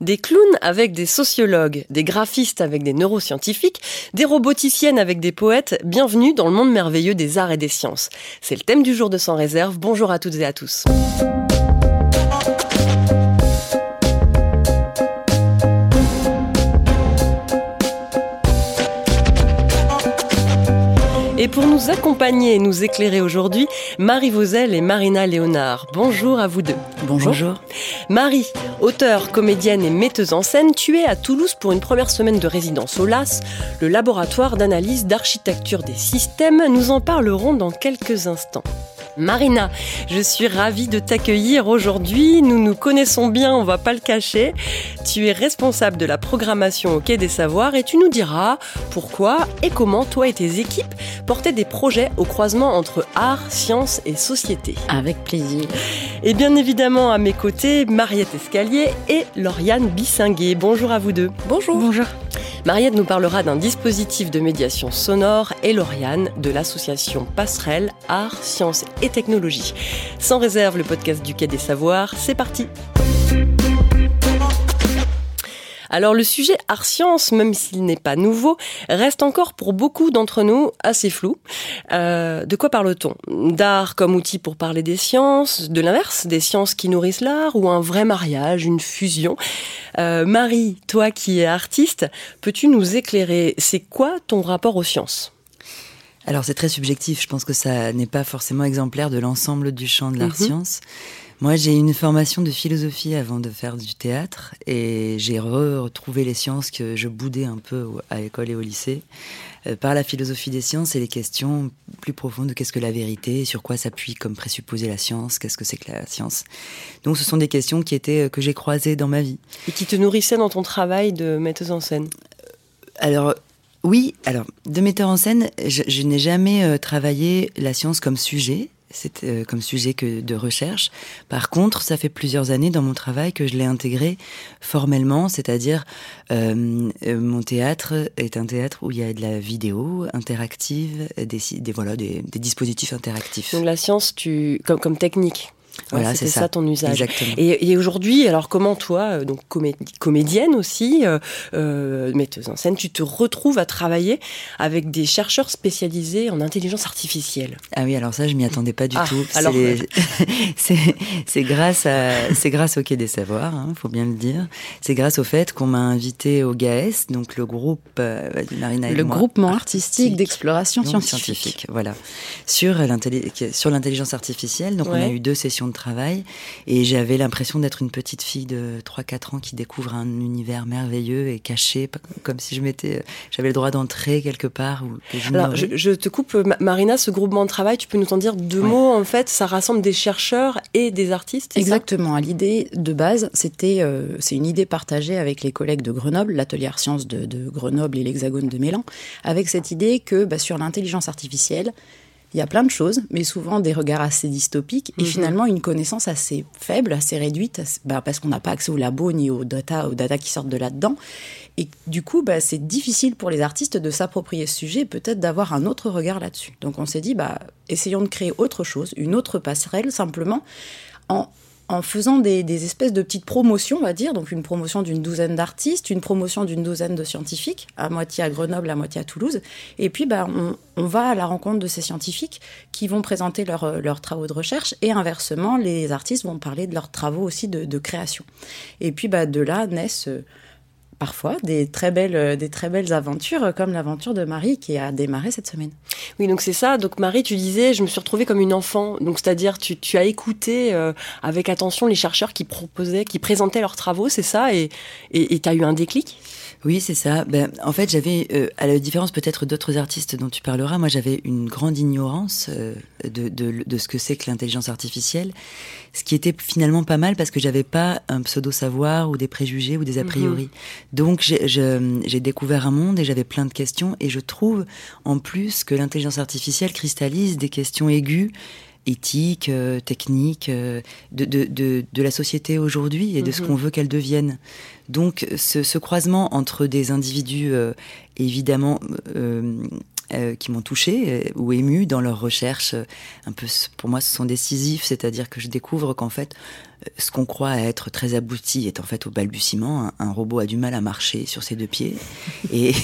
Des clowns avec des sociologues, des graphistes avec des neuroscientifiques, des roboticiennes avec des poètes, bienvenue dans le monde merveilleux des arts et des sciences. C'est le thème du jour de Sans Réserve. Bonjour à toutes et à tous. Et pour nous accompagner et nous éclairer aujourd'hui, Marie Vauzel et Marina Léonard. Bonjour à vous deux. Bonjour. Marie, auteure, comédienne et metteuse en scène, tu es à Toulouse pour une première semaine de résidence au LAS, le laboratoire d'analyse d'architecture des systèmes. Nous en parlerons dans quelques instants. Marina, je suis ravie de t'accueillir aujourd'hui. Nous nous connaissons bien, on va pas le cacher. Tu es responsable de la programmation au Quai des Savoirs et tu nous diras pourquoi et comment toi et tes équipes portaient des projets au croisement entre art, science et société. Avec plaisir. Et bien évidemment à mes côtés, Mariette Escalier et Lauriane Bissinguet. Bonjour à vous deux. Bonjour. Bonjour. Mariette nous parlera d'un dispositif de médiation sonore et Lauriane de l'association Passerelle Art, Sciences Technologie. Sans réserve, le podcast du Quai des Savoirs, c'est parti. Alors le sujet art-science, même s'il n'est pas nouveau, reste encore pour beaucoup d'entre nous assez flou. Euh, de quoi parle-t-on? D'art comme outil pour parler des sciences, de l'inverse, des sciences qui nourrissent l'art, ou un vrai mariage, une fusion? Euh, Marie, toi qui es artiste, peux-tu nous éclairer? C'est quoi ton rapport aux sciences? Alors c'est très subjectif, je pense que ça n'est pas forcément exemplaire de l'ensemble du champ de l'art-science. Moi, j'ai une formation de philosophie avant de faire du théâtre et j'ai retrouvé les sciences que je boudais un peu à l'école et au lycée euh, par la philosophie des sciences et les questions plus profondes de qu'est-ce que la vérité, sur quoi s'appuie comme présupposé la science, qu'est-ce que c'est que la science. Donc, ce sont des questions qui étaient euh, que j'ai croisées dans ma vie et qui te nourrissaient dans ton travail de metteuse en scène? Alors, oui, alors de metteur en scène, je, n'ai jamais euh, travaillé la science comme sujet, c'est euh, comme sujet que de recherche. Par contre, ça fait plusieurs années dans mon travail que je l'ai intégré formellement, c'est-à-dire euh, mon théâtre est un théâtre où il y a de la vidéo interactive, des, des voilà des, des dispositifs interactifs. Donc la science, tu comme comme technique. Voilà, c'est ça. ton usage. Exactement. Et, aujourd'hui, alors comment toi, euh, donc comédienne aussi, euh, euh, metteuse en scène, tu te retrouves à travailler avec des chercheurs spécialisés en intelligence artificielle? Ah oui, alors ça, je m'y attendais pas du ah, tout. Alors, c'est grâce à, c'est grâce au Quai des Savoirs, il hein, faut bien le dire. C'est grâce au fait qu'on m'a invité au GAES, donc le groupe euh, Marina le groupement artistique d'exploration scientifique. scientifique. Voilà, sur l'intelligence artificielle. Donc on a eu deux sessions de travail et j'avais l'impression d'être une petite fille de 3-4 ans qui découvre un univers merveilleux et caché, comme si je m'étais, j'avais le droit d'entrer quelque part. Alors, je, te coupe, Marina, ce groupement de travail, tu peux nous en dire deux mots en fait? Ça rassemble des chercheurs et des artistes Exactement. L'idée de base, c'était, euh, c'est une idée partagée avec les collègues de Grenoble, l'atelier Sciences de, de, Grenoble et l'Hexagone de Mélan, avec cette idée que bah, sur l'intelligence artificielle, il y a plein de choses, mais souvent des regards assez dystopiques et mhm. finalement une connaissance assez faible, assez réduite, bah, parce qu'on n'a pas accès au labo ni aux data, aux data qui sortent de là-dedans. Et du coup, bah, c'est difficile pour les artistes de s'approprier ce sujet, peut-être d'avoir un autre regard là-dessus. Donc on s'est dit, bah, essayons de créer autre chose, une autre passerelle simplement, en en faisant des, espèces de petites promotions, on va dire, donc une promotion d'une douzaine d'artistes, une promotion d'une douzaine de scientifiques, à moitié à Grenoble, à moitié à Toulouse. Et puis, bah, on, va à la rencontre de ces scientifiques qui vont présenter leurs travaux de recherche et inversement, les artistes vont parler de leurs travaux aussi de, création. Et puis, bah, de là naissent parfois des très belles, euh, des très belles aventures, euh, comme l'aventure de Marie qui a démarré cette semaine. Oui, donc c'est ça. Donc Marie, tu disais, je me suis retrouvée comme une enfant. Donc c'est-à-dire, tu, tu as écouté euh, avec attention les chercheurs qui proposaient, qui présentaient leurs travaux, c'est ça, et tu as eu un déclic? Oui, c'est ça. Ben, en fait, j'avais, euh, à la différence peut-être d'autres artistes dont tu parleras, moi j'avais une grande ignorance euh, de, de, de, ce que c'est que l'intelligence artificielle, ce qui était finalement pas mal parce que j'avais pas un pseudo-savoir ou des préjugés ou des a priori. Mhm. Donc j'ai découvert un monde et j'avais plein de questions et je trouve en plus que l'intelligence artificielle cristallise des questions aiguës éthique, euh, technique, euh, de, de, de, de, la société aujourd'hui et de ce mhm. qu'on veut qu'elle devienne. Donc ce, ce, croisement entre des individus euh, évidemment qui m'ont touché ou ému dans leurs recherches. Un peu, pour moi, ce sont décisifs, c'est-à-dire que je découvre qu'en fait, ce qu'on croit être très abouti est en fait au balbutiement. Un, robot a du mal à marcher sur ses deux pieds. Et,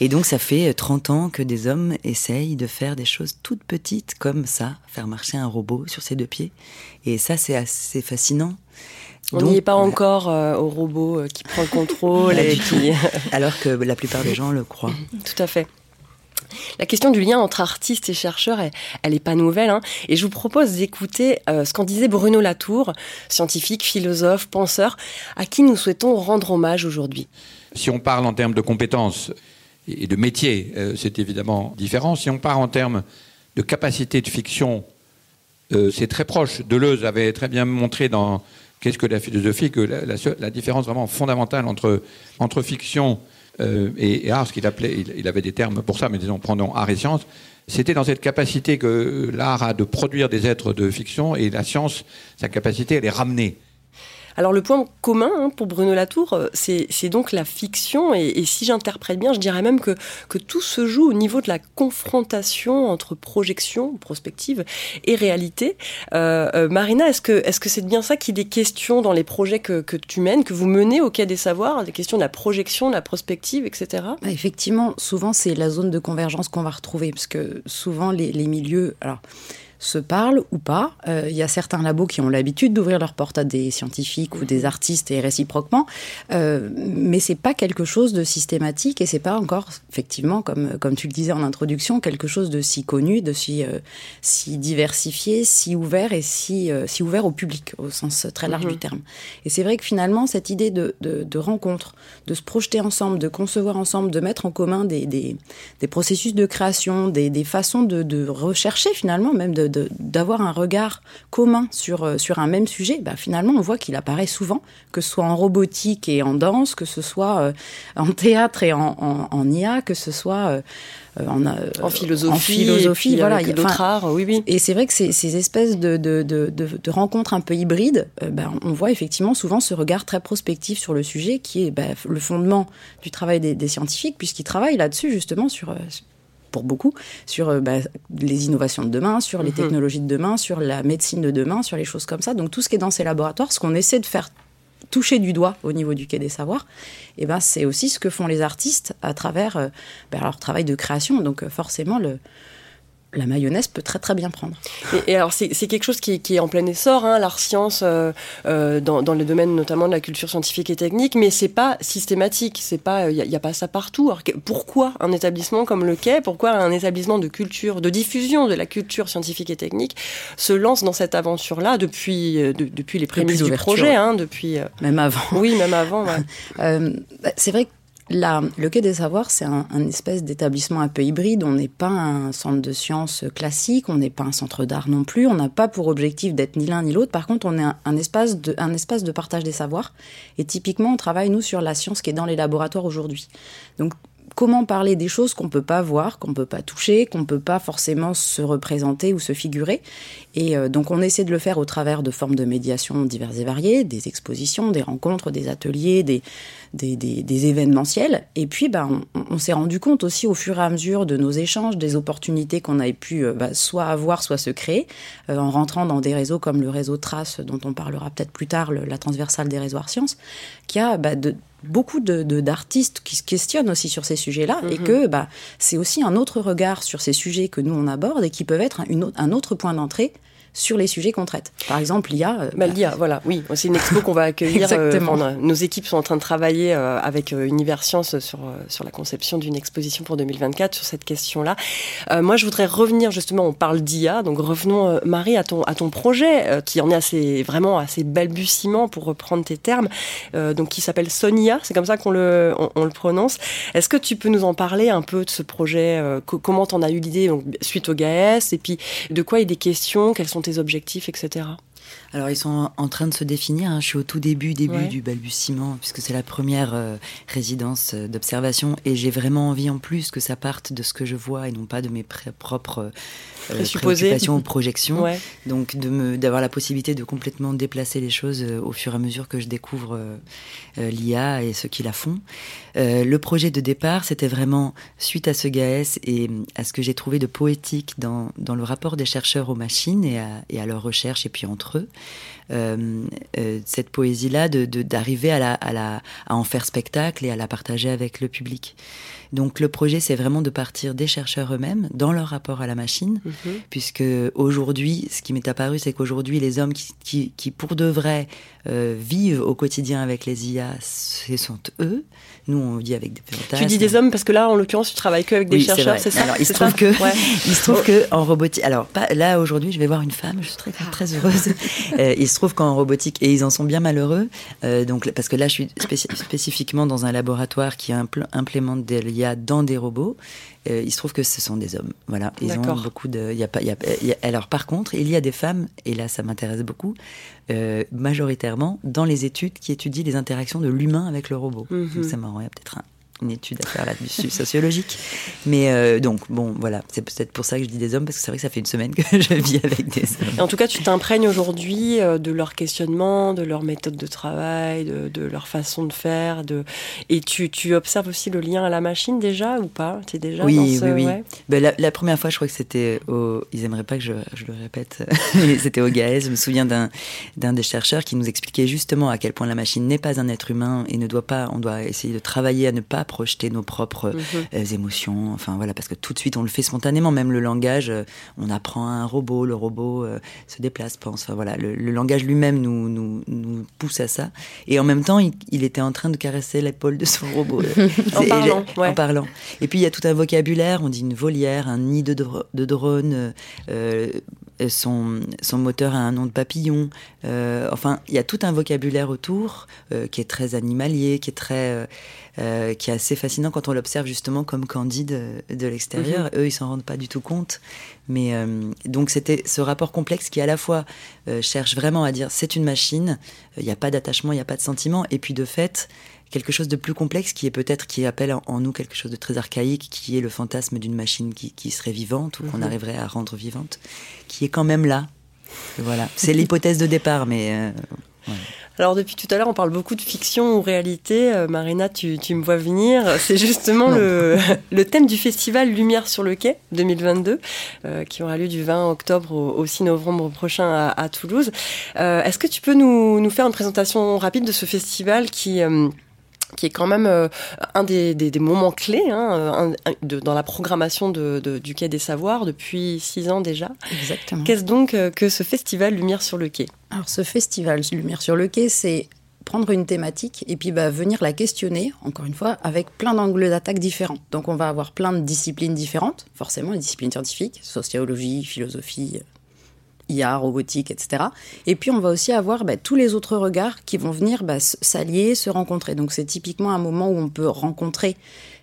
et, donc ça fait 30 ans que des hommes essayent de faire des choses toutes petites comme ça, faire marcher un robot sur ses deux pieds. Et ça c'est assez fascinant. On n'y est pas encore euh, au robot euh, qui prend le contrôle. et qui... Alors que la plupart des gens le croient. Tout à fait. La question du lien entre artistes et chercheurs, elle n'est pas nouvelle. Hein. et je vous propose d'écouter euh, ce qu'en disait Bruno Latour, scientifique, philosophe, penseur, à qui nous souhaitons rendre hommage aujourd'hui. Si on parle en termes de compétences et de métiers, euh, c'est évidemment différent. Si on parle en termes de capacité de fiction, euh, c'est très proche. Deleuze avait très bien montré dans Qu'est-ce que la philosophie que la, différence vraiment fondamentale entre, entre fiction euh, et, art, ce qu'il appelait, il, avait des termes pour ça, mais disons, prenons art et science, c'était dans cette capacité que l'art a de produire des êtres de fiction et la science, sa capacité à les ramener. Alors le point commun hein, pour Bruno Latour, euh, c'est donc la fiction, et, si j'interprète bien, je dirais même que, tout se joue au niveau de la confrontation entre projection, prospective et réalité. Euh, euh, Marina, est-ce que est-ce c'est bien ça qu'il est question dans les projets que, tu mènes, que vous menez au Quai des Savoirs, des questions de la projection, de la prospective, etc. Bah, effectivement, souvent c'est la zone de convergence qu'on va retrouver, parce que souvent les, milieux, se parlent ou pas. Euh, il y a certains labos qui ont l'habitude d'ouvrir leurs portes à des scientifiques ou des artistes et réciproquement, euh, mais c'est pas quelque chose de systématique et c'est pas encore effectivement comme comme tu le disais en introduction quelque chose de si connu, de si euh, si diversifié, si ouvert et si euh, si ouvert au public au sens très large du mhm. terme. Et c'est vrai que finalement cette idée de, de, de, rencontre, de se projeter ensemble, de concevoir ensemble, de mettre en commun des, des, des processus de création, des, des façons de, de rechercher finalement même de d'avoir un regard commun sur, euh, sur un même sujet, bah, finalement, on voit qu'il apparaît souvent, que ce soit en robotique et en danse, que ce soit euh, en théâtre et en, en, IA, que ce soit euh, en, en, philosophie, en philosophie voilà, il y a d'autres arts, oui, oui. Et c'est vrai que ces, ces espèces de, de, de, de, rencontres un peu hybrides, bah, on voit effectivement souvent ce regard très prospectif sur le sujet, qui est bah, le fondement du travail des, des scientifiques, puisqu'ils travaillent là-dessus justement sur pour beaucoup, sur euh, bah, les innovations de demain, sur les mhm. technologies de demain, sur la médecine de demain, sur les choses comme ça. Donc tout ce qui est dans ces laboratoires, ce qu'on essaie de faire toucher du doigt au niveau du Quai des Savoirs, et eh ben c'est aussi ce que font les artistes à travers euh, bah, leur travail de création. Donc euh, forcément, le, la mayonnaise peut très très bien prendre. Et, alors c'est quelque chose qui, est en plein essor, hein, l'art science euh, euh, dans, dans, le domaine notamment de la culture scientifique et technique, mais c'est pas systématique, c'est pas il n'y a, pas ça partout. pourquoi un établissement comme le Quai, pourquoi un établissement de culture, de diffusion de la culture scientifique et technique se lance dans cette aventure-là depuis euh, depuis les prémices du projet, hein, depuis même avant. Oui, même avant. Bah, c'est vrai que le Quai des Savoirs, c'est un, espèce d'établissement un peu hybride. On n'est pas un centre de sciences classique, on n'est pas un centre d'art non plus. On n'a pas pour objectif d'être ni l'un ni l'autre. Par contre, on est un, espace de, partage des savoirs. Et typiquement, on travaille, nous, sur la science qui est dans les laboratoires aujourd'hui. Comment parler des choses qu'on peut pas voir, qu'on peut pas toucher, qu'on peut pas forcément se représenter ou se figurer. Et euh, donc on essaie de le faire au travers de formes de médiation diverses et variées, des expositions, des rencontres, des ateliers, des, événementiels. Et puis ben, on, s'est rendu compte aussi au fur et à mesure de nos échanges, des opportunités qu'on avait pu euh, bah, soit avoir, soit se créer, euh, en rentrant dans des réseaux comme le réseau Trace, dont on parlera peut-être plus tard, la transversale des réseaux sciences, qui a bah, de, beaucoup d'artistes qui se questionnent aussi sur ces sujets-là et mhm. que bah, c'est aussi un autre regard sur ces sujets que nous on aborde et qui peuvent être un autre point d'entrée sur les sujets qu'on traite. Par exemple, l'IA. Euh, bah, l'IA, voilà, oui, c'est une expo qu'on va accueillir. Euh, Exactement. nos équipes sont en train de travailler euh, avec Univers Science sur, sur la conception d'une exposition pour 2024 sur cette question-là. moi, je voudrais revenir justement, on parle d'IA, donc revenons, Marie, à ton, à ton projet qui en est assez, vraiment assez balbutiement pour reprendre tes termes, donc qui s'appelle Sonia, c'est comme ça qu'on le, on, le prononce. Est-ce que tu peux nous en parler un peu de ce projet Comment t'en as eu l'idée suite au GAES Et puis, de quoi il est question Quels sont tes objectifs, etc. alors ils sont en train de se définir. Hein. Je suis au tout début, début du balbutiement, puisque c'est la première euh, résidence euh, d'observation, et j'ai vraiment envie en plus que ça parte de ce que je vois et non pas de mes propres euh, préoccupations ou projections. Donc de me d'avoir la possibilité de complètement déplacer les choses au fur et à mesure que je découvre l'IA et ceux qui la font. le projet de départ, c'était vraiment suite à ce GAES et à ce que j'ai trouvé de poétique dans, dans le rapport des chercheurs aux machines et à, et à leurs recherches et puis entre eux. Euh, euh, cette poésie-là, d'arriver de, à, à, à en faire spectacle et à la partager avec le public. Donc le projet, c'est vraiment de partir des chercheurs eux-mêmes dans leur rapport à la machine, mhm. puisque aujourd'hui, ce qui m'est apparu, c'est qu'aujourd'hui, les hommes qui, qui, pour de vrai euh, vivent au quotidien avec les IA, ce sont eux. Nous, on vit avec des fantasmes. Tu dis des hommes parce que là, en l'occurrence, tu travailles que avec des chercheurs, c'est ça Alors, il se trouve que, il se trouve que en robotique. Alors, pas, là aujourd'hui, je vais voir une femme. Je suis très très heureuse. euh, il se trouve qu'en robotique, et ils en sont bien malheureux. Euh, donc, parce que là, je suis spécifiquement dans un laboratoire qui implémente des IA dans des robots. Euh, il se trouve que ce sont des hommes. Voilà, ils ont beaucoup de. Il y a pas. alors, par contre, il y a des femmes, et là, ça m'intéresse beaucoup, euh, majoritairement dans les études qui étudient les interactions de l'humain avec le robot. Mhm. Donc, ça m'aurait peut-être un, une étude à faire là-dessus, sociologique. Mais euh, donc, bon, voilà, c'est peut-être pour ça que je dis des hommes, parce que c'est vrai que ça fait une semaine que je vis avec des hommes. en tout cas, tu t'imprègnes aujourd'hui euh, de leur questionnement, de leur méthode de travail, de, leur façon de faire. De... Et tu, tu, observes aussi le lien à la machine déjà ou pas? Es déjà Oui, oui, oui. Ben, la, première fois, je crois que c'était au... Ils aimeraient pas que je, je le répète, c'était au GAES. Je me souviens d'un des chercheurs qui nous expliquait justement à quel point la machine n'est pas un être humain et ne doit pas, on doit essayer de travailler à ne pas projeter nos propres mhm. euh, émotions. Enfin voilà, parce que tout de suite on le fait spontanément. Même le langage, euh, on apprend à un robot, le robot euh, se déplace, pense. Enfin voilà, le, langage lui-même nous, nous, nous, pousse à ça. Et en même temps, il, était en train de caresser l'épaule de son robot en, parlant, en parlant. Et puis il y a tout un vocabulaire. On dit une volière, un nid de, de drone. Son, son, moteur a un nom de papillon. enfin, il y a tout un vocabulaire autour qui est très animalier, qui est très euh, qui est assez fascinant quand on l'observe justement comme Candide de, l'extérieur. Mhm. Eux, ils s'en rendent pas du tout compte. Mais euh, donc c'était ce rapport complexe qui à la fois euh, cherche vraiment à dire c'est une machine, il n'y a pas d'attachement, il n'y a pas de sentiment, et puis de fait quelque chose de plus complexe qui est peut-être qui appelle en, nous quelque chose de très archaïque, qui est le fantasme d'une machine qui, qui, serait vivante ou qu'on mhm. arriverait à rendre vivante, qui est quand même là. Voilà, c'est l'hypothèse de départ, mais alors depuis tout à l'heure, on parle beaucoup de fiction ou réalité. Euh, Marina, tu, me vois venir. C'est justement le, thème du festival Lumière sur le quai 2022, euh, qui aura lieu du 20 octobre au, 6 novembre prochain à, Toulouse. Euh, est-ce que tu peux nous, faire une présentation rapide de ce festival qui qui est quand même euh, un des, moments clés hein, dans la programmation du Quai des Savoirs depuis six ans déjà. Exactement. Qu'est-ce donc euh, que ce festival Lumière sur le Quai? Alors ce festival Lumière sur le Quai, c'est prendre une thématique et puis bah, venir la questionner, encore une fois, avec plein d'angles d'attaque différents. Donc on va avoir plein de disciplines différentes, forcément les disciplines scientifiques, sociologie, philosophie, IA, robotique, etc. Et puis on va aussi avoir bah, tous les autres regards qui vont venir bah, s'allier, se rencontrer. Donc c'est typiquement un moment où on peut rencontrer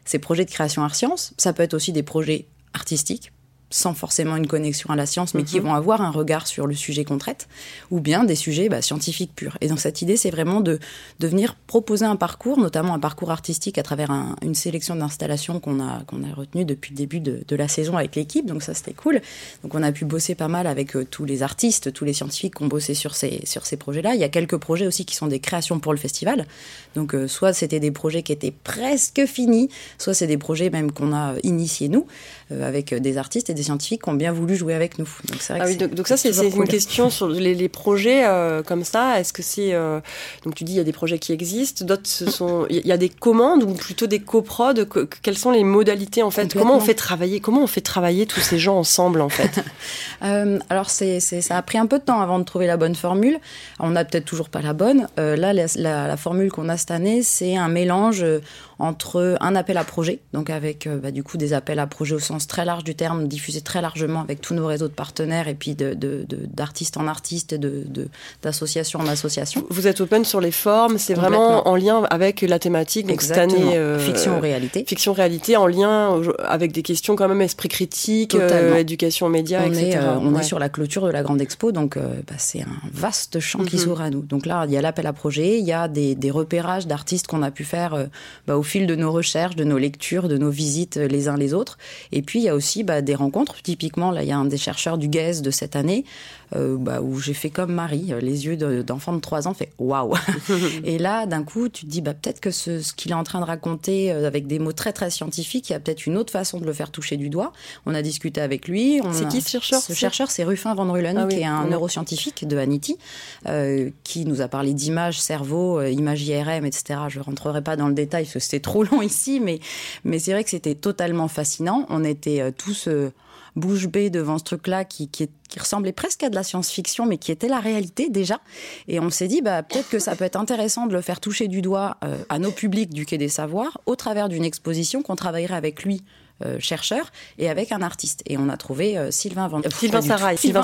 ces projets de création art science. Ça peut être aussi des projets artistiques, sans forcément une connexion à la science, mais qui mhm. vont avoir un regard sur le sujet qu'on traite, ou bien des sujets bah, scientifiques purs. Et donc cette idée, c'est vraiment de, de venir proposer un parcours, notamment un parcours artistique à travers une sélection d'installations qu'on a, qu'on a retenues depuis le début de, de la saison avec l'équipe, donc ça c'était cool. Donc on a pu bosser pas mal avec euh, tous les artistes, tous les scientifiques qui ont bossé sur ces, sur ces projets-là. Il y a quelques projets aussi qui sont des créations pour le festival. Donc euh, soit c'était des projets qui étaient presque finis, soit c'est des projets même qu'on a initiés nous, avec des artistes et des scientifiques qui ont bien voulu jouer avec nous. Donc, vrai ah oui, donc, ça, c'est une question sur les, projets euh, comme ça. Est-ce que c'est. Euh, donc, tu dis, il y a des projets qui existent, d'autres, ce sont. Il y a des commandes ou plutôt des coprods? quelles sont les modalités, en fait? Comment on fait travailler Comment on fait travailler tous ces gens ensemble, en fait? Euh, Alors, c'est, ça a pris un peu de temps avant de trouver la bonne formule. On n'a peut-être toujours pas la bonne. là, la, la, formule qu'on a cette année, c'est un mélange entre un appel à projet, donc avec euh, bah, du coup des appels à projet au sens très large du terme, diffusés très largement avec tous nos réseaux de partenaires et puis d'artistes de, en artistes et d'association en association. Vous êtes open sur les formes, c'est vraiment en lien avec la thématique. Donc cette année, euh, fiction réalité. Fiction réalité en lien avec des questions quand même esprit critique, euh, éducation aux médias, on etc. Est, on est sur la clôture de la grande expo, donc bah, c'est un vaste champ qui mhm. s'ouvre à nous. Donc là, il y a l'appel à projet, il y a des, des repérages d'artistes qu'on a pu faire bah, au fil de nos recherches, de nos lectures, de nos visites euh, les uns les autres. Et puis il y a aussi bah, des rencontres. Typiquement, là, il y a un des chercheurs du GAES de cette année euh, bah, où j'ai fait comme Marie, euh, les yeux d'enfant de, 3 ans fait waouh. et là, d'un coup, tu te dis bah peut-être que ce, ce qu'il est en train de raconter avec des mots très très scientifiques, il y a peut-être une autre façon de le faire toucher du doigt. On a discuté avec lui. C'est qui ce chercheur Ce chercheur, c'est Ruffin Van Rullen, ah qui est un neuroscientifique de Anity, qui nous a parlé d'images, cerveau, images IRM, etc. Je rentrerai pas dans le détail parce que c'était trop long ici, mais, mais c'est vrai que c'était totalement fascinant. On était euh, tous euh, bouche bée devant ce truc-là qui, qui, ressemblait presque à de la science-fiction, mais qui était la réalité déjà. Et on s'est dit, bah, peut-être que ça peut être intéressant de le faire toucher du doigt euh, à nos publics du Quai des Savoirs au travers d'une exposition qu'on travaillerait avec lui euh, chercheur et avec un artiste. Et on a trouvé euh, Sylvain Van... Sylvain Sarail. Sylvain.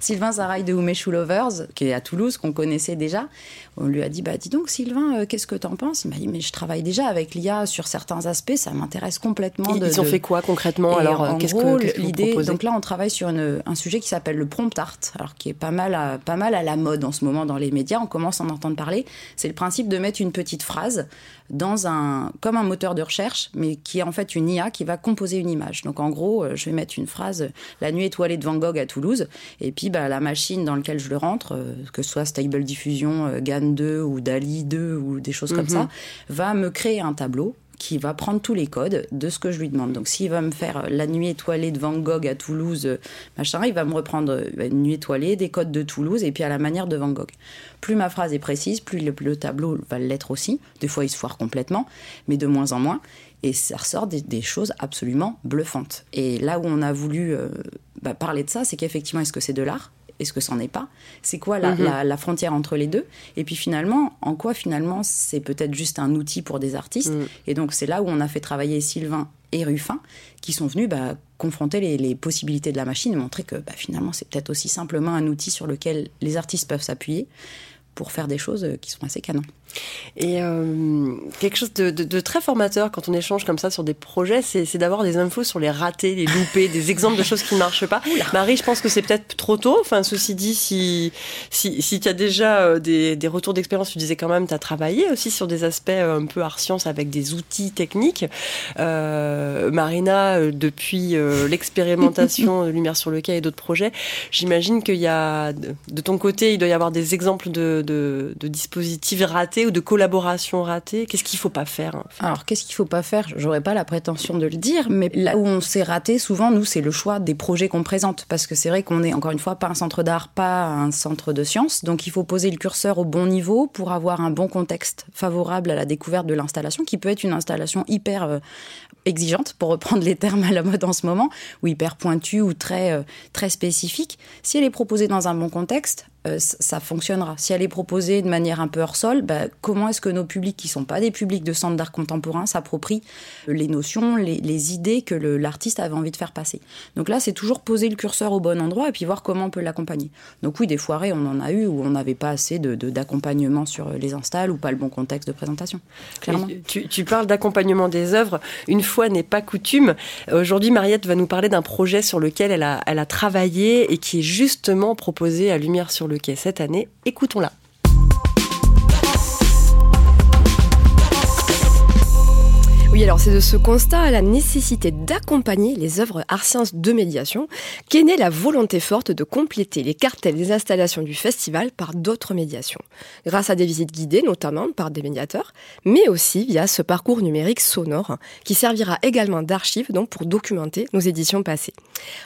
Sylvain de Umeshu Lovers, qui est à Toulouse, qu'on connaissait déjà. On lui a dit, bah dis donc Sylvain, euh, qu'est-ce que t'en penses? Il m'a dit, mais je travaille déjà avec l'IA sur certains aspects, ça m'intéresse complètement. Ils, ont fait quoi concrètement? Alors, qu'est-ce que, l'idée Donc là, on travaille sur un sujet qui s'appelle le prompt art, alors qui est pas mal, à, pas mal à la mode en ce moment dans les médias. On commence à en entendre parler. C'est le principe de mettre une petite phrase dans un, comme un moteur de recherche, mais qui est en fait une IA qui va composer une image. Donc en gros, euh, je vais mettre une phrase La nuit étoilée de Van Gogh à Toulouse, et puis bah, la machine dans laquelle je le rentre, euh, que ce soit Stable Diffusion, euh, GAN 2 ou DALI 2 ou des choses comme mhm. ça, va me créer un tableau qui va prendre tous les codes de ce que je lui demande. Donc s'il va me faire la nuit étoilée de Van Gogh à Toulouse, machin, il va me reprendre une nuit étoilée, des codes de Toulouse et puis à la manière de Van Gogh. Plus ma phrase est précise, plus le, tableau va l'être aussi. Des fois il se foire complètement, mais de moins en moins et ça ressort des, choses absolument bluffantes. Et là où on a voulu euh, bah, parler de ça, c'est qu'effectivement, est-ce que c'est de l'art? Est-ce que c'en est pas C'est quoi mhm. la, frontière entre les deux Et puis finalement, en quoi finalement c'est peut-être juste un outil pour des artistes mhm. Et donc c'est là où on a fait travailler Sylvain et Ruffin, qui sont venus bah, confronter les, possibilités de la machine et montrer que bah, finalement c'est peut-être aussi simplement un outil sur lequel les artistes peuvent s'appuyer pour faire des choses qui sont assez canons. Et euh, quelque chose de, très formateur quand on échange comme ça sur des projets, c'est d'avoir des infos sur les ratés, les loupés, des exemples de choses qui ne marchent pas. Marie, je pense que c'est peut-être trop tôt. Enfin, ceci dit, si, si, si tu as déjà euh, des, des retours d'expérience, tu disais quand même, tu as travaillé aussi sur des aspects euh, un peu art science avec des outils techniques. Marina, depuis l'expérimentation de Lumière sur le quai et d'autres projets, j'imagine qu'il y a, de ton côté, il doit y avoir des exemples de, de, de dispositifs ratés ou de collaboration ratée Qu'est-ce qu'il faut pas faire Alors, qu'est-ce qu'il faut pas faire? J'aurais pas la prétention de le dire, mais là où on s'est raté, souvent, nous, c'est le choix des projets qu'on présente. Parce que c'est vrai qu'on est, encore une fois, pas un centre d'art, pas un centre de sciences. Donc, il faut poser le curseur au bon niveau pour avoir un bon contexte favorable à la découverte de l'installation, qui peut être une installation hyper euh, exigeante, pour reprendre les termes à la mode en ce moment, ou hyper pointue ou très, euh, très spécifique. Si elle est proposée dans un bon contexte, euh, ça fonctionnera. Si elle est proposée de manière un peu hors sol, bah, comment est-ce que nos publics, qui sont pas des publics de centre d'art contemporain, s'approprient les notions, les, idées que l'artiste avait envie de faire passer? Donc là, c'est toujours poser le curseur au bon endroit et puis voir comment on peut l'accompagner. Donc oui, des foirées, on en a eu où on n'avait pas assez d'accompagnement sur les installs ou pas le bon contexte de présentation. Clairement. Tu, parles d'accompagnement des œuvres. Une fois n'est pas coutume. Aujourd'hui, Mariette va nous parler d'un projet sur lequel elle a travaillé et qui est justement proposé à Lumière sur le cette année. Écoutons-la. Oui, alors c'est de ce constat à la nécessité d'accompagner les œuvres art sciences de médiation qu'est née la volonté forte de compléter les cartels des installations du festival par d'autres médiations, grâce à des visites guidées notamment par des médiateurs, mais aussi via ce parcours numérique sonore qui servira également d'archive donc pour documenter nos éditions passées.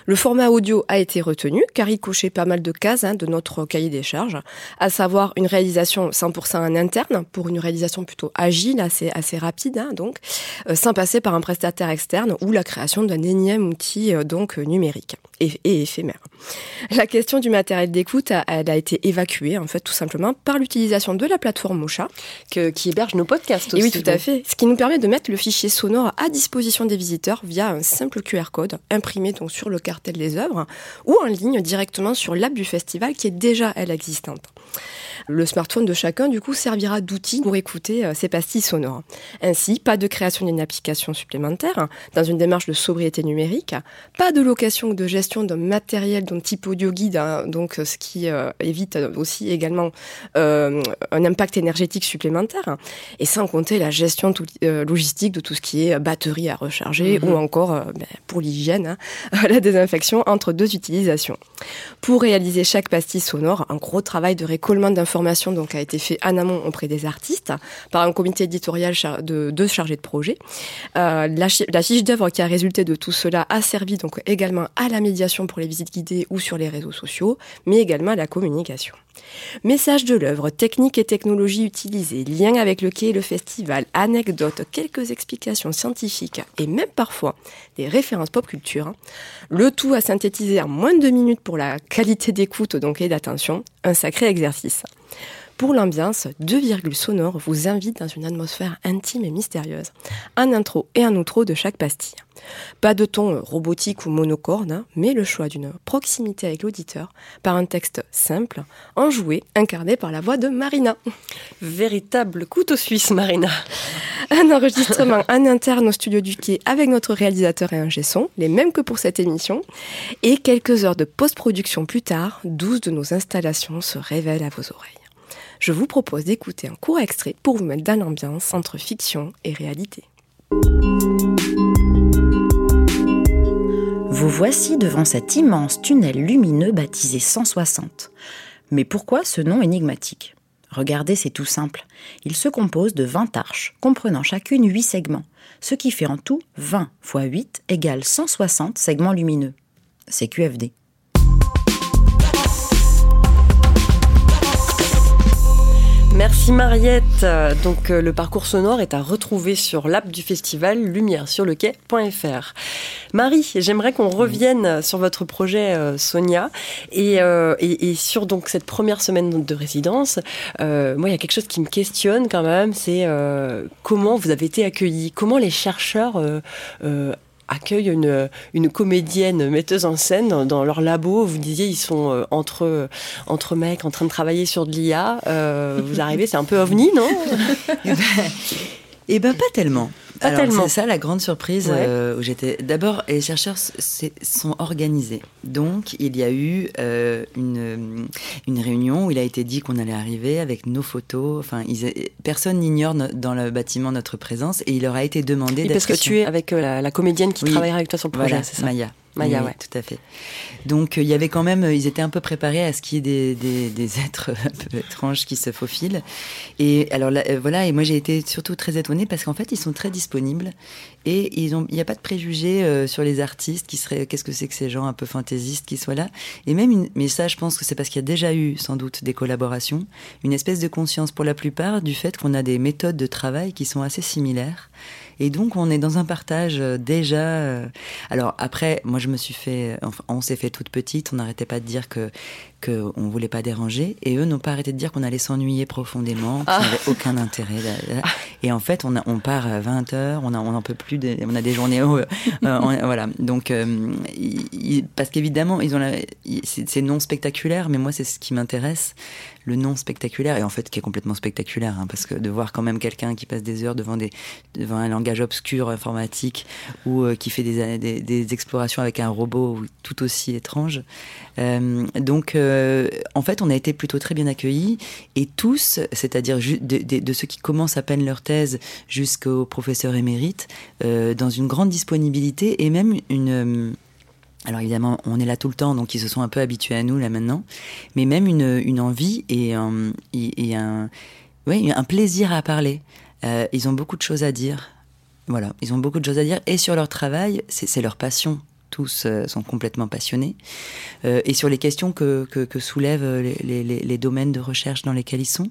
Le format audio a été retenu car il cochait pas mal de cases hein, de notre cahier des charges, à savoir une réalisation 100% en interne pour une réalisation plutôt agile, assez, assez rapide hein, donc, euh, sans passer par un prestataire externe ou la création d'un énième outil euh, donc numérique. et, éphémère. La question du matériel d'écoute, elle a été évacuée, en fait, tout simplement, par l'utilisation de la plateforme Mocha. qui héberge nos podcasts aussi. Et oui, tout à fait. Ce qui nous permet de mettre le fichier sonore à disposition des visiteurs via un simple QR code imprimé donc sur le cartel des œuvres ou en ligne directement sur l'app du festival qui est déjà, elle, existante. Le smartphone de chacun, du coup, servira d'outil pour écouter euh, ces pastilles sonores. Ainsi, pas de création d'une application supplémentaire dans une démarche de sobriété numérique, pas de location ou de gestion d'un matériel dont type audio guide, hein, donc euh, ce qui euh, évite aussi également un impact énergétique supplémentaire, et sans compter la gestion logistique de tout ce qui est batterie à recharger mhm. ou encore, ben, pour l'hygiène, hein, la désinfection entre deux utilisations. Pour réaliser chaque pastille sonore, un gros travail de récollement d'informations donc a été fait en amont auprès des artistes par un comité éditorial de deux chargés de projet. Euh, la, la, fiche d'œuvre qui a résulté de tout cela a servi donc également à la médiation pour les visites guidées ou sur les réseaux sociaux, mais également à la communication. Message de l'œuvre, techniques et technologies utilisées, lien avec le quai et le festival, anecdotes, quelques explications scientifiques et même parfois des références pop culture. Le tout à synthétiser en moins de deux minutes pour la qualité d'écoute donc et d'attention, un sacré exercice. Pour l'ambiance, deux virgules sonores vous invitent dans une atmosphère intime et mystérieuse. Un intro et un outro de chaque pastille. Pas de ton robotique ou monocorde, hein, mais le choix d'une proximité avec l'auditeur par un texte simple, enjoué, incarné par la voix de Marina. Véritable couteau suisse, Marina. Un enregistrement en interne au studio du Quai avec notre réalisateur et un son, les mêmes que pour cette émission. Et quelques heures de post-production plus tard, 12 de nos installations se révèlent à vos oreilles je vous propose d'écouter un court extrait pour vous mettre dans l'ambiance entre fiction et réalité. Vous voici devant cet immense tunnel lumineux baptisé 160. Mais pourquoi ce nom énigmatique? Regardez, c'est tout simple. Il se compose de 20 arches, comprenant chacune 8 segments, ce qui fait en tout 20 x 8 égale 160 segments lumineux. C'est QFD. Merci Mariette. Donc euh, le parcours sonore est à retrouver sur l'app du festival lumière sur le quai.fr. Marie, j'aimerais qu'on revienne sur votre projet euh, Sonia euh, et, et, sur donc cette première semaine de résidence. moi, il y a quelque chose qui me questionne quand même, c'est comment vous avez été accueillis, comment les chercheurs accueillent une, une comédienne metteuse en scène dans, leur labo. Vous disiez, ils sont euh, entre, entre mecs en train de travailler sur de l'IA. Euh, vous arrivez, c'est un peu ovni, non? Eh ben, eh ben pas tellement. C'est ça la grande surprise euh, où j'étais. D'abord, les chercheurs sont organisés. Donc, il y a eu euh, une, une réunion où il a été dit qu'on allait arriver avec nos photos. Enfin, personne n'ignore dans le bâtiment notre présence et il leur a été demandé d'être. Parce que tu es avec euh, la, comédienne qui travaillera avec toi sur le projet, c'est ça? Maya. Maya, oui, tout à fait. Donc il y avait quand même, ils étaient un peu préparés à ce qu'il y ait des, des, êtres un peu étranges qui se faufilent. Et alors euh, voilà, et moi j'ai été surtout très étonnée parce qu'en fait ils sont très disponibles et ils ont, il n'y a pas de préjugés euh, sur les artistes qui seraient, qu'est-ce que c'est que ces gens un peu fantaisistes qui soient là. Et même, une, mais ça je pense que c'est parce qu'il y a déjà eu sans doute des collaborations, une espèce de conscience pour la plupart du fait qu'on a des méthodes de travail qui sont assez similaires et donc, on est dans un partage euh, déjà. Euh, alors après, moi, je me suis fait, enfin, on s'est fait toute petite. On n'arrêtait pas de dire que qu'on ne voulait pas déranger, et eux n'ont pas arrêté de dire qu'on allait s'ennuyer profondément, qu'il n'y avait ah. aucun intérêt. Et en fait, on, a, on part à 20 heures, on n'en peut plus, on a des journées, euh, voilà. Donc, parce qu'évidemment, ils ont, c'est non spectaculaire, mais moi, c'est ce qui m'intéresse le non spectaculaire, et en fait qui est complètement spectaculaire, hein, parce que de voir quand même quelqu'un qui passe des heures devant, des, devant un langage obscur informatique ou euh, qui fait des, des, explorations avec un robot tout aussi étrange. Euh, donc, euh, en fait, on a été plutôt très bien accueillis, et tous, c'est-à-dire de, de, ceux qui commencent à peine leur thèse jusqu'aux professeurs émérites, dans une grande disponibilité et même une alors évidemment, on est là tout le temps, donc ils se sont un peu habitués à nous là maintenant, mais même une, envie et, un, et, un, un plaisir à parler. Euh, ils ont beaucoup de choses à dire. Voilà, ils ont beaucoup de choses à dire et sur leur travail, c'est leur passion. Tous euh, sont complètement passionnés. Euh, et sur les questions que, soulèvent les, domaines de recherche dans lesquels ils sont.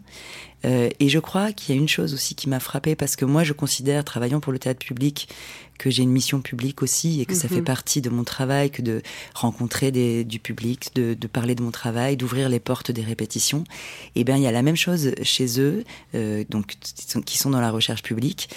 Euh, et je crois qu'il y a une chose aussi qui m'a frappée, parce que moi, je considère, travaillant pour le théâtre public, que j'ai une mission publique aussi et que ça fait mhm. partie de mon travail, que de rencontrer des, du public, de, de, parler de mon travail, d'ouvrir les portes des répétitions. Et eh bien, il y a la même chose chez eux, euh, donc qui sont dans la recherche publique.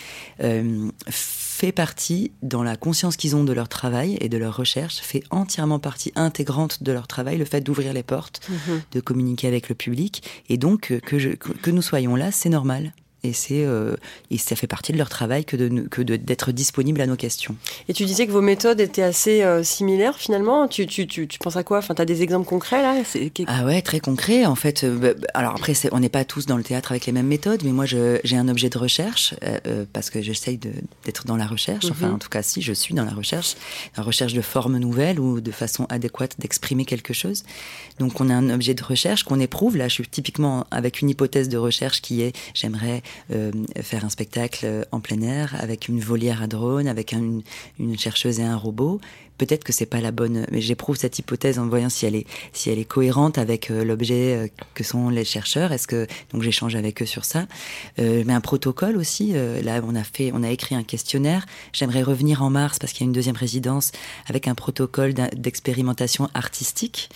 Euh, fait partie, dans la conscience qu'ils ont de leur travail et de leur recherche, fait entièrement partie intégrante de leur travail, le fait d'ouvrir les portes, mhm. de communiquer avec le public. Et donc, que, je, que nous soyons là, c'est normal et c'est euh, et ça fait partie de leur travail que de que d'être disponible à nos questions. Et tu disais que vos méthodes étaient assez euh, similaires finalement. Tu, tu, tu, tu, penses à quoi? Enfin, tu as des exemples concrets là? Ah ouais, très concret en fait. Euh, bah, bah, alors après, on n'est pas tous dans le théâtre avec les mêmes méthodes, mais moi j'ai un objet de recherche parce que j'essaye d'être dans la recherche. Enfin, mhm. en tout cas, si je suis dans la recherche, la recherche de formes nouvelles ou de façon adéquate d'exprimer quelque chose. Donc on a un objet de recherche qu'on éprouve. Là, je suis typiquement avec une hypothèse de recherche qui est j'aimerais faire un spectacle en plein air avec une volière à drone, avec une chercheuse et un robot peut-être que c'est pas la bonne, mais j'éprouve cette hypothèse en voyant si elle est, si elle est cohérente avec euh, l'objet euh, que sont les chercheurs. Est-ce que donc j'échange avec eux sur ça. Euh, mais un protocole aussi. là, on a fait, on a écrit un questionnaire. J'aimerais revenir en mars parce qu'il y a une deuxième résidence avec un protocole d'expérimentation artistique,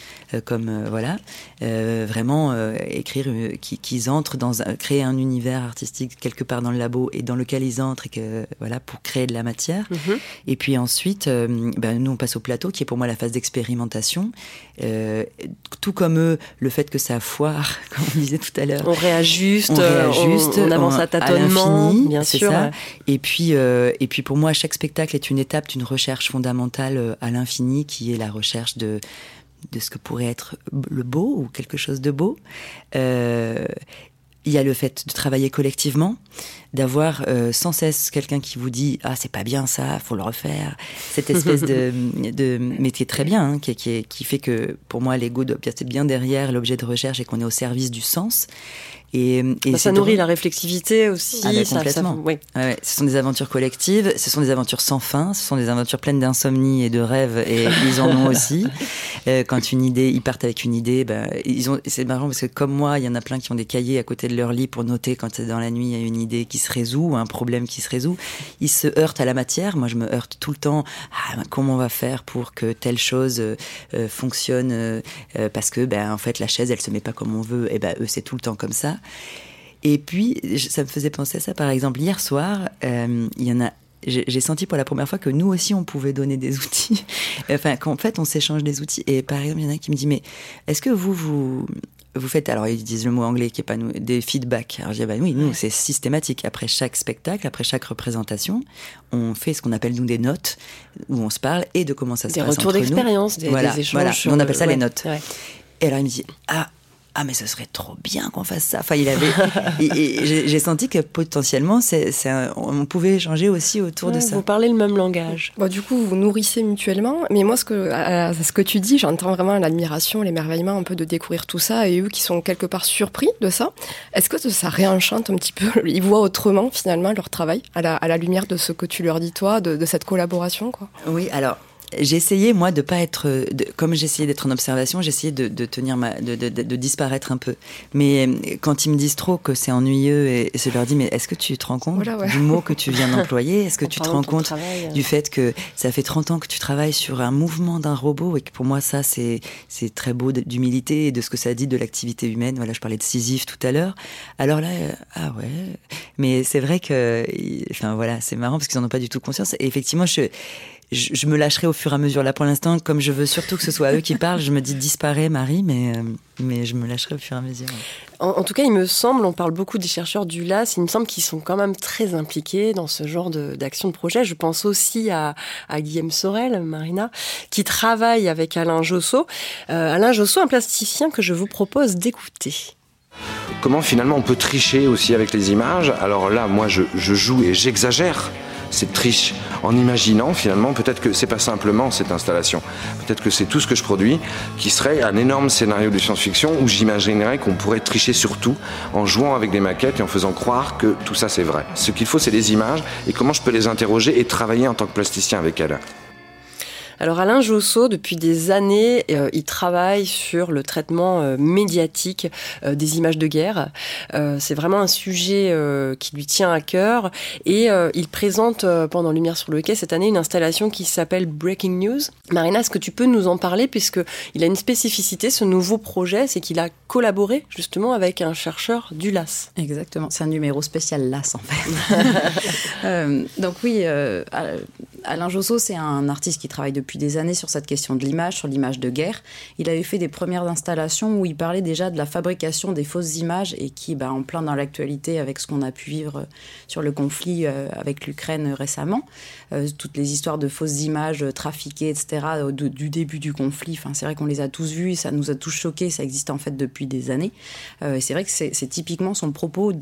comme voilà, vraiment écrire qu'ils entrent dans créer un univers artistique quelque part dans le labo et dans lequel ils entrent et que voilà pour créer de la matière. Mm-hmm. Et puis ensuite, ben, nous on passe au plateau, qui est pour moi la phase d'expérimentation. Euh, tout comme eux, le fait que ça foire, comme on disait tout à l'heure. On réajuste, on, réajuste, on, avance à tâtonnement, bien sûr. Ça. Et puis, euh, et puis pour moi, chaque spectacle est une étape d'une recherche fondamentale euh, à l'infini, qui est la recherche de de ce que pourrait être le beau ou quelque chose de beau. Euh, il y a le fait de travailler collectivement, d'avoir euh, sans cesse quelqu'un qui vous dit ah c'est pas bien ça, faut le refaire. Cette espèce de, de mais qui est très bien, hein, qui, qui, qui, fait que pour moi l'ego doit être bien derrière l'objet de recherche et qu'on est au service du sens. Et, bah, ça nourrit la réflexivité aussi. Ah, bah, complètement. oui. ouais, ce sont des aventures collectives, ce sont des aventures sans fin, ce sont des aventures pleines d'insomnie et de rêves, et ils en ont aussi. Euh, quand une idée, ils partent avec une idée, bah, ils ont. C'est marrant parce que comme moi, il y en a plein qui ont des cahiers à côté de leur lit pour noter quand dans la nuit il y a une idée qui se résout, un problème qui se résout. Ils se heurtent à la matière. Moi, je me heurte tout le temps. Ah, comment on va faire pour que telle chose euh, euh, fonctionne euh, Parce que, ben, en fait, la chaise, elle se met pas comme on veut. Et ben, eux, c'est tout le temps comme ça. Et puis, ça me faisait penser à ça. Par exemple, hier soir, euh, il y en a j'ai senti pour la première fois que nous aussi on pouvait donner des outils. enfin, qu'en fait on s'échange des outils. Et par exemple, il y en a qui me dit mais est-ce que vous vous vous faites alors ils disent le mot anglais qui est pas nous des feedbacks. Alors je dis bah oui nous c'est systématique après chaque spectacle, après chaque représentation, on fait ce qu'on appelle nous des notes où on se parle et de comment ça se passe entre nous. Des retours d'expérience, des, échanges. Voilà, on appelle ça les notes. Et alors il me dit ah ah mais ce serait trop bien qu'on fasse ça. Enfin, il avait, j'ai senti que potentiellement, c'est, on pouvait échanger aussi autour de ça. Vous parlez le même langage. Bon, du coup, vous nourrissez mutuellement. Mais moi, ce que, ce que tu dis, j'entends vraiment l'admiration, l'émerveillement un peu de découvrir tout ça, et eux qui sont quelque part surpris de ça. Est-ce que ça réenchante un petit peu Ils voient autrement finalement leur travail à la, à la lumière de ce que tu leur dis toi, de, de cette collaboration, quoi? Oui, alors essayé moi de pas être de, comme j'essayais d'être en observation j'ai de, de, tenir ma de, de, de, disparaître un peu. Mais euh, quand ils me disent trop que c'est ennuyeux et, je leur dis mais est-ce que tu te rends compte du mot que tu viens d'employer? Est-ce que tu te rends compte euh. du fait que ça fait 30 ans que tu travailles sur un mouvement d'un robot et que pour moi ça c'est c'est très beau d'humilité et de ce que ça dit de l'activité humaine? Voilà je parlais de Sisyphe tout à l'heure. Alors là euh, ah ouais. Mais c'est vrai que enfin voilà c'est marrant parce qu'ils n'en ont pas du tout conscience. Et effectivement je je, me lâcherai au fur et à mesure. Là, pour l'instant, comme je veux surtout que ce soit eux qui parlent, je me dis disparaît, Marie, mais, euh, mais je me lâcherai au fur et à mesure. En, tout cas, il me semble, on parle beaucoup des chercheurs du LAS, il me semble qu'ils sont quand même très impliqués dans ce genre d'action de, projet. Je pense aussi à, à Guillaume Sorel, Marina, qui travaille avec Alain Josso. Euh, Alain Josso, un plasticien que je vous propose d'écouter comment finalement on peut tricher aussi avec les images? Alors là, moi, je, je joue et j'exagère cette triche en imaginant finalement peut-être que c'est pas simplement cette installation, peut-être que c'est tout ce que je produis qui serait un énorme scénario de science-fiction où j'imaginerais qu'on pourrait tricher sur tout en jouant avec des maquettes et en faisant croire que tout ça c'est vrai. Ce qu'il faut c'est des images et comment je peux les interroger et travailler en tant que plasticien avec elles. Alors Alain Josso, depuis des années, euh, il travaille sur le traitement euh, médiatique euh, des images de guerre. c'est vraiment un sujet qui lui tient à cœur et il présente pendant Lumière sur le quai cette année une installation qui s'appelle Breaking News. Marina, est-ce que tu peux nous en parler puisque il a une spécificité, ce nouveau projet, c'est qu'il a collaboré justement avec un chercheur du LAS. Exactement, c'est un numéro spécial LAS en fait. donc oui, Alain Josso, c'est un artiste qui travaille depuis des années sur cette question de l'image, sur l'image de guerre. Il avait fait des premières installations où il parlait déjà de la fabrication des fausses images et qui, bah, en plein dans l'actualité avec ce qu'on a pu vivre sur le conflit euh, avec l'Ukraine récemment, euh, toutes les histoires de fausses images trafiquées, etc., du début du conflit. Enfin, c'est vrai qu'on les a tous vues, ça nous a tous choqués, ça existe en fait depuis des années. Euh, c'est vrai que c'est typiquement son propos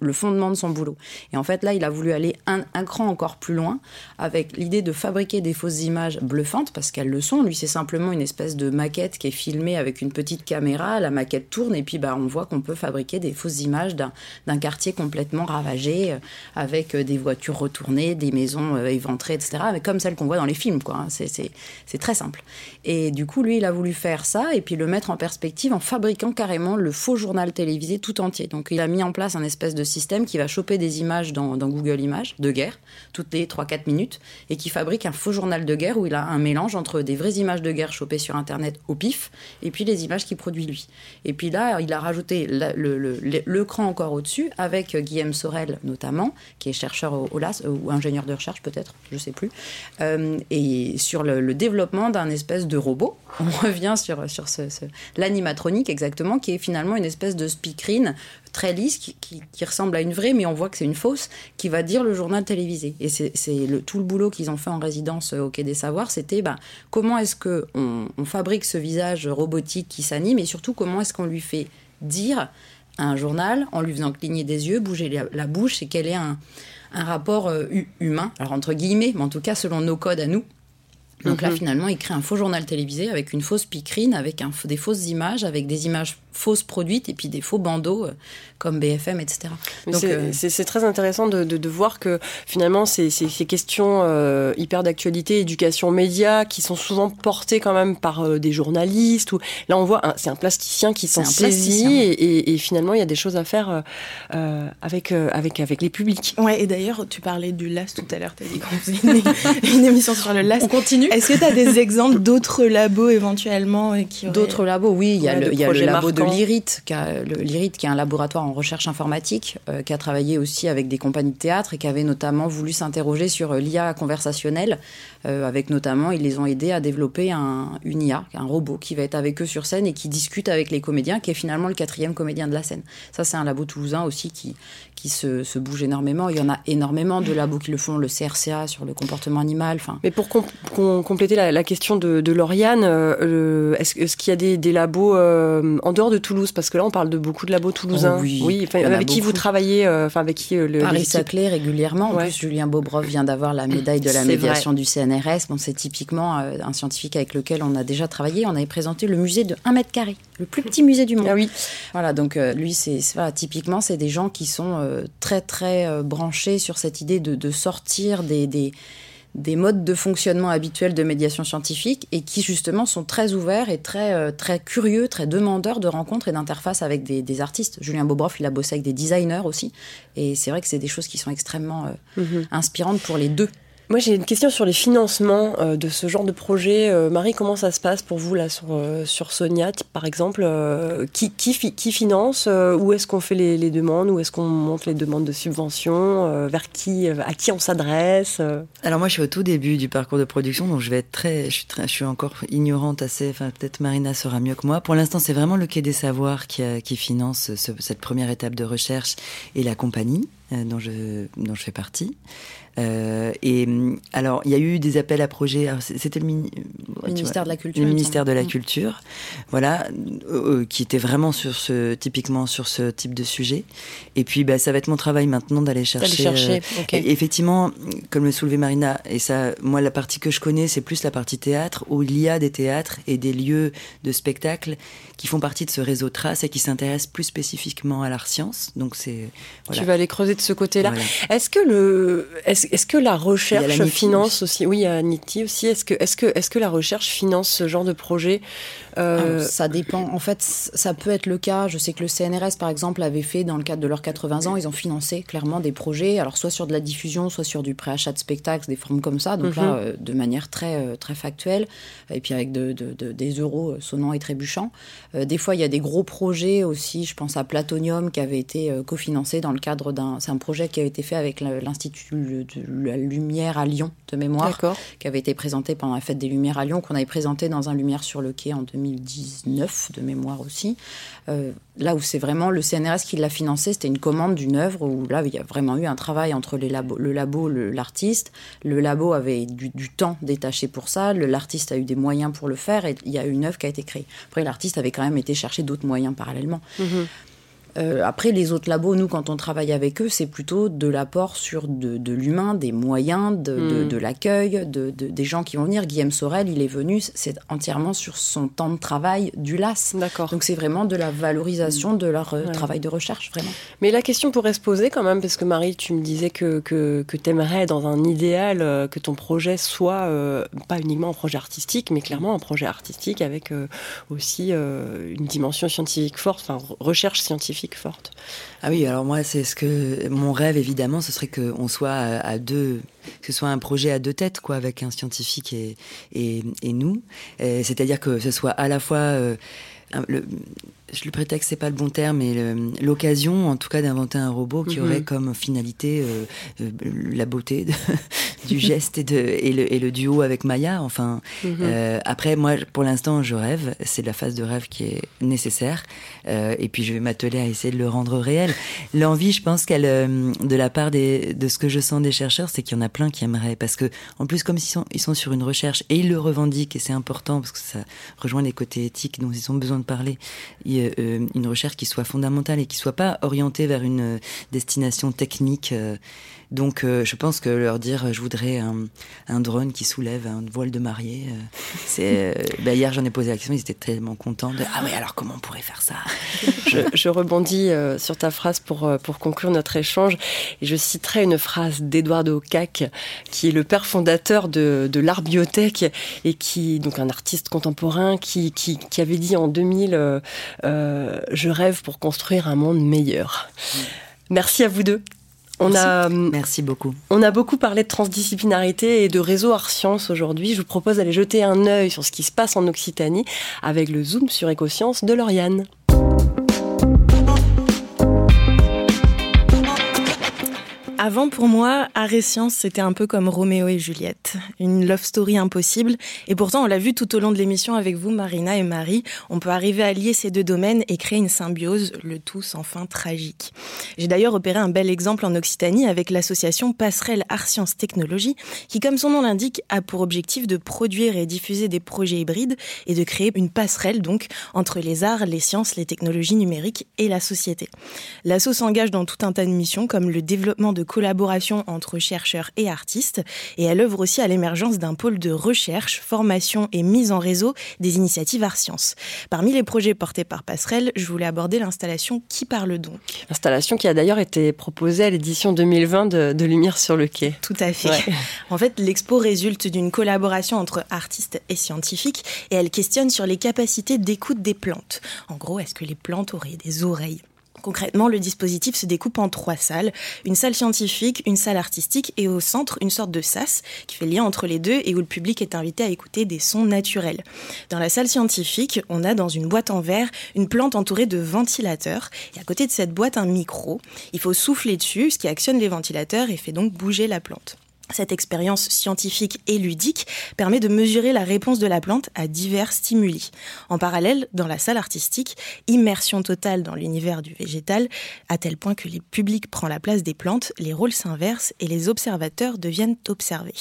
le fondement de son boulot. Et en fait, là, il a voulu aller un, cran encore plus loin avec l'idée de fabriquer des fausses images bluffantes, parce qu'elles le sont. Lui, c'est simplement une espèce de maquette qui est filmée avec une petite caméra. La maquette tourne et puis bah, on voit qu'on peut fabriquer des fausses images d'un quartier complètement ravagé, euh, avec euh, des voitures retournées, des maisons euh, éventrées, etc. Mais comme celles qu'on voit dans les films, quoi. Hein. C'est très simple. Et du coup, lui, il a voulu faire ça et puis le mettre en perspective en fabriquant carrément le faux journal télévisé tout entier. Donc, il a mis en place un espèce espèce de système qui va choper des images dans, Google Images de guerre toutes les 3-4 minutes et qui fabrique un faux journal de guerre où il a un mélange entre des vraies images de guerre chopées sur Internet au pif et puis les images qu'il produit lui. Et puis là, il a rajouté le, cran encore au-dessus avec Guillaume Sorel notamment, qui est chercheur au, LAS ou ingénieur de recherche peut-être, je sais plus, euh, et sur le, développement d'un espèce de robot. On revient sur, sur ce, l'animatronique exactement, qui est finalement une espèce de speakerine très lisse qui, ressemble à une vraie, mais on voit que c'est une fausse, qui va dire le journal télévisé. Et c'est le, tout le boulot qu'ils ont fait en résidence au Quai des Savoirs, c'était bah, comment est-ce qu'on on fabrique ce visage robotique qui s'anime et surtout comment est-ce qu'on lui fait dire un journal en lui faisant cligner des yeux, bouger la, bouche et quel est un, un rapport euh, humain, alors entre guillemets, mais en tout cas selon nos codes à nous, donc là, mhm. finalement, il crée un faux journal télévisé avec une fausse picrine, avec un, des fausses images, avec des images fausses produites et puis des faux bandeaux euh, comme BFM, etc. Euh, c'est très intéressant de, de, voir que finalement, ces, ces, ces questions euh, hyper d'actualité, éducation, médias, qui sont souvent portées quand même par des journalistes. Ou... Là, on voit, c'est un plasticien qui s'en saisit et, et, finalement, il y a des choses à faire avec, avec, avec les publics. Ouais, et d'ailleurs, tu parlais du LAS tout à l'heure, tu as dit qu'on faisait une, une, émission sur le LAS. On continue est-ce que tu as des exemples d'autres labos éventuellement qui D'autres labos, oui. Il y a le, y a le labo de l'IRIT, qui, est un laboratoire en recherche informatique, euh, qui a travaillé aussi avec des compagnies de théâtre et qui avait notamment voulu s'interroger sur euh, l'IA conversationnelle, euh, avec notamment, ils les ont aidés à développer un, une IA, un robot qui va être avec eux sur scène et qui discute avec les comédiens, qui est finalement le quatrième comédien de la scène. Ça, c'est un labo toulousain aussi qui, qui se, se, bouge énormément. Il y en a énormément de labos qui le font, le CRCA sur le comportement animal. Mais pour compléter la, question de, de Lauriane, est-ce qu'il y a des, labos en dehors de Toulouse Parce que là, on parle de beaucoup de labos toulousains. Oh oui, avec qui vous travaillez euh, Enfin, avec qui le Paris-Saclay régulièrement. En plus, Julien Bobrov vient d'avoir la médaille de la médiation du CNRS. Bon, c'est typiquement un scientifique avec lequel on a déjà travaillé. On avait présenté le musée de 1 mètre carré, le plus petit musée du monde. Ah oui. Voilà, donc lui, c'est voilà, typiquement, c'est des gens qui sont très très branchés sur cette idée de, de sortir des, des des modes de fonctionnement habituels de médiation scientifique et qui justement sont très ouverts et très, euh, très curieux, très demandeurs de rencontres et d'interfaces avec des, artistes. Julien Bobroff, il a bossé avec des designers aussi. Et c'est vrai que c'est des choses qui sont extrêmement euh, mhm. inspirantes pour les deux. Moi, j'ai une question sur les financements euh, de ce genre de projet. Euh, Marie, comment ça se passe pour vous là sur, euh, Sonia, par exemple qui, finance Où est-ce qu'on fait les, demandes Où est-ce qu'on monte les demandes de subventions Vers qui À qui on s'adresse Alors moi, je suis au tout début du parcours de production, donc je vais être très, je suis, encore ignorante assez. Enfin, peut-être Marina sera mieux que moi. Pour l'instant, c'est vraiment le Quai des Savoirs qui, finance cette première étape de recherche et la compagnie dont je fais partie. Euh, et mm, alors, il y a eu des appels à projets. C'était le ministère de la Culture. Le ministère de la mm. Culture, voilà, euh, euh, qui était vraiment sur ce, typiquement sur ce type de sujet. Et puis, bah, ça va être mon travail maintenant d'aller chercher. chercher. effectivement, comme le soulevait Marina, et ça, moi, la partie que je connais, c'est plus la partie théâtre, où il y a des théâtres et des lieux de spectacle qui font partie de ce réseau Trace et qui s'intéressent plus spécifiquement à l'art science. Donc c'est. Tu vas aller creuser de ce côté-là. Est-ce que le, est-ce, que la recherche finance aussi, oui, à NITI aussi. Est-ce que, est-ce que, est-ce que la recherche finance ce genre de projet euh, Ça dépend. En fait, ça peut être le cas. Je sais que le CNRS, par exemple, avait fait dans le cadre de leurs 80 ans, ils ont financé clairement des projets, alors soit sur de la diffusion, soit sur du préachat de spectacles, des formes comme ça. Donc là, mhm. euh, de manière très euh, très factuelle, et puis avec de, des euros sonnants et trébuchants. des fois, il y a des gros projets aussi. Je pense à Platonium qui avait été cofinancé dans le cadre d'un. C'est un projet qui a été fait avec l'Institut de la Lumière à Lyon de mémoire, qui avait été présenté pendant la fête des Lumières à Lyon, qu'on avait présenté dans un Lumière sur le quai en 2019 de mémoire aussi. Euh, là où c'est vraiment le CNRS qui l'a financé, c'était une commande d'une œuvre où là il y a vraiment eu un travail entre les le labo, l'artiste. Le, labo avait du, temps détaché pour ça, l'artiste a eu des moyens pour le faire et il y a une œuvre qui a été créée. Après l'artiste avait quand même été chercher d'autres moyens parallèlement. Mm-hmm. Euh, après, les autres labos, nous, quand on travaille avec eux, c'est plutôt de l'apport sur de, l'humain, des moyens, de, hmm. l'accueil, de, des gens qui vont venir. Guillaume Sorel, il est venu, c'est entièrement sur son temps de travail du LAS. D'accord. Donc c'est vraiment de la valorisation de leur euh, travail de recherche, vraiment. Mais la question pourrait se poser quand même, parce que Marie, tu me disais que, que, tu aimerais, dans un idéal, euh, que ton projet soit pas uniquement un projet artistique, mais clairement un projet artistique avec aussi une dimension scientifique forte, enfin recherche scientifique forte. Ah oui, alors moi, c'est ce que mon rêve, évidemment, ce serait qu'on soit à, deux, que ce soit un projet à deux têtes, quoi, avec un scientifique et, et, nous. C'est-à-dire que ce soit à la fois euh, le, je le prétexte, c'est pas le bon terme, mais l'occasion, en tout cas, d'inventer un robot qui mhm. aurait comme finalité euh, euh, la beauté du geste et, de, et, le, et, le, duo avec Maya. Enfin, mhm. euh, après, moi, pour l'instant, je rêve. C'est la phase de rêve qui est nécessaire. et puis, je vais m'atteler à essayer de le rendre réel. L'envie, je pense qu'elle, de la part des, de ce que je sens des chercheurs, c'est qu'il y en a plein qui aimeraient. Parce que, en plus, comme ils sont, ils sont sur une recherche et ils le revendiquent, et c'est important parce que ça rejoint les côtés éthiques dont ils ont besoin de parler. Euh, une recherche qui soit fondamentale et qui soit pas orientée vers une euh, destination technique. Euh, donc, je pense que leur dire, je voudrais un, drone qui soulève un voile de mariée, c'est. Bah, hier, j'en ai posé la question, ils étaient tellement contents de ah oui, alors comment on pourrait faire ça? Je, rebondis sur ta phrase pour pour conclure notre échange et je citerai une phrase d'Eduardo Cac, qui est le père fondateur de, de l'art biotech et qui donc un artiste contemporain qui qui, qui avait dit en 2000 euh, je rêve pour construire un monde meilleur. Merci à vous deux. On a, Merci beaucoup. On a beaucoup parlé de transdisciplinarité et de réseau art science aujourd'hui. Je vous propose d'aller jeter un œil sur ce qui se passe en Occitanie avec le zoom sur écosciences de Lauriane. Avant, pour moi, Science, c'était un peu comme Roméo et Juliette. Une love story impossible. Et pourtant, on l'a vu tout au long de l'émission avec vous, Marina et Marie. On peut arriver à lier ces deux domaines et créer une symbiose, le tout sans fin tragique. J'ai d'ailleurs opéré un bel exemple en Occitanie avec l'association Passerelle Art Science Technologie, qui, comme son nom l'indique, a pour objectif de produire et diffuser des projets hybrides et de créer une passerelle, donc, entre les arts, les sciences, les technologies numériques et la société. L'asso s'engage dans tout un tas de missions, comme le développement de collaboration entre chercheurs et artistes et elle œuvre aussi à l'émergence d'un pôle de recherche, formation et mise en réseau des initiatives art sciences. Parmi les projets portés par Passerelle, je voulais aborder l'installation Qui parle donc? Installation qui a d'ailleurs été proposée à l'édition 2020 de, Lumière sur le quai. Tout à fait. En fait, l'expo résulte d'une collaboration entre artistes et scientifiques et elle questionne sur les capacités d'écoute des plantes. En gros, est-ce que les plantes auraient des oreilles? Concrètement, le dispositif se découpe en trois salles. Une salle scientifique, une salle artistique et au centre, une sorte de sas qui fait lien entre les deux et où le public est invité à écouter des sons naturels. Dans la salle scientifique, on a dans une boîte en verre une plante entourée de ventilateurs et à côté de cette boîte un micro. Il faut souffler dessus, ce qui actionne les ventilateurs et fait donc bouger la plante. Cette expérience scientifique et ludique permet de mesurer la réponse de la plante à divers stimuli. En parallèle, dans la salle artistique, immersion totale dans l'univers du végétal, à tel point que les publics prennent la place des plantes, les rôles s'inversent et les observateurs deviennent observés.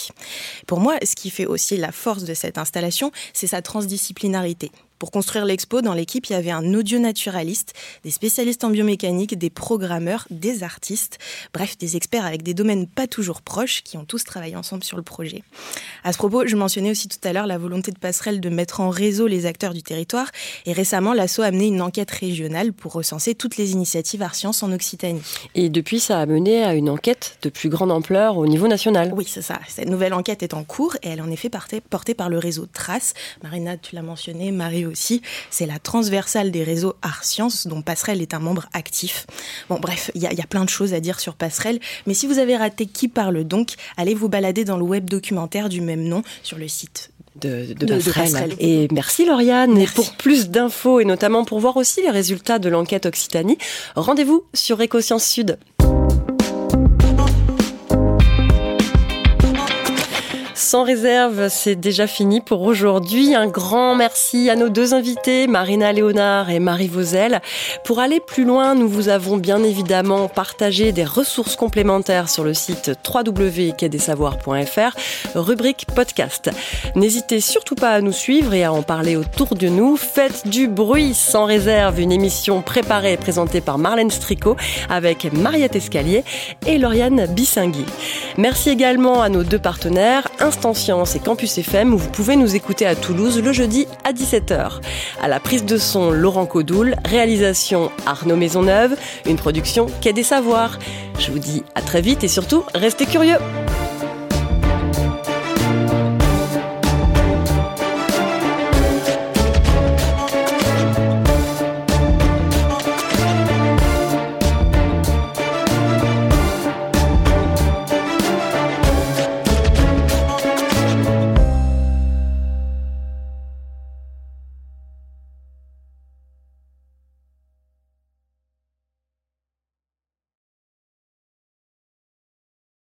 Pour moi, ce qui fait aussi la force de cette installation, c'est sa transdisciplinarité. Pour construire l'expo, dans l'équipe, il y avait un audio naturaliste, des spécialistes en biomécanique, des programmeurs, des artistes, bref, des experts avec des domaines pas toujours proches qui ont tous travaillé ensemble sur le projet. À ce propos, je mentionnais aussi tout à l'heure la volonté de Passerelle de mettre en réseau les acteurs du territoire et récemment, l'ASSO a mené une enquête régionale pour recenser toutes les initiatives Arscience en Occitanie. Et depuis, ça a mené à une enquête de plus grande ampleur au niveau national. Oui, c'est ça. Cette nouvelle enquête est en cours et elle est en effet portée par le réseau Trace. Marina, tu l'as mentionné, Marie aussi. C'est la transversale des réseaux Art Sciences dont Passerelle est un membre actif. Bon, bref, il y, a plein de choses à dire sur Passerelle. Mais si vous avez raté Qui parle donc, allez vous balader dans le web documentaire du même nom sur le site de, passerelle. Et merci Lauriane. Et pour plus d'infos et notamment pour voir aussi les résultats de l'enquête Occitanie, rendez-vous sur Écosciences Sud. Sans réserve, c'est déjà fini pour aujourd'hui. Un grand merci à nos deux invités, Marina Léonard et Marie Vauzel. Pour aller plus loin, nous vous avons bien évidemment partagé des ressources complémentaires sur le site www.quai-des-savoirs.fr, rubrique podcast. N'hésitez surtout pas à nous suivre et à en parler autour de nous. Faites du bruit sans réserve, une émission préparée et présentée par Marlène Stricot avec Mariette Escalier et Lauriane Bissingui. Merci également à nos deux partenaires, Science et Campus FM où vous pouvez nous écouter à Toulouse le jeudi à 17h. À la prise de son, Laurent Codoul, réalisation Arnaud Maisonneuve, une production Quai des Savoirs. Je vous dis à très vite et surtout, restez curieux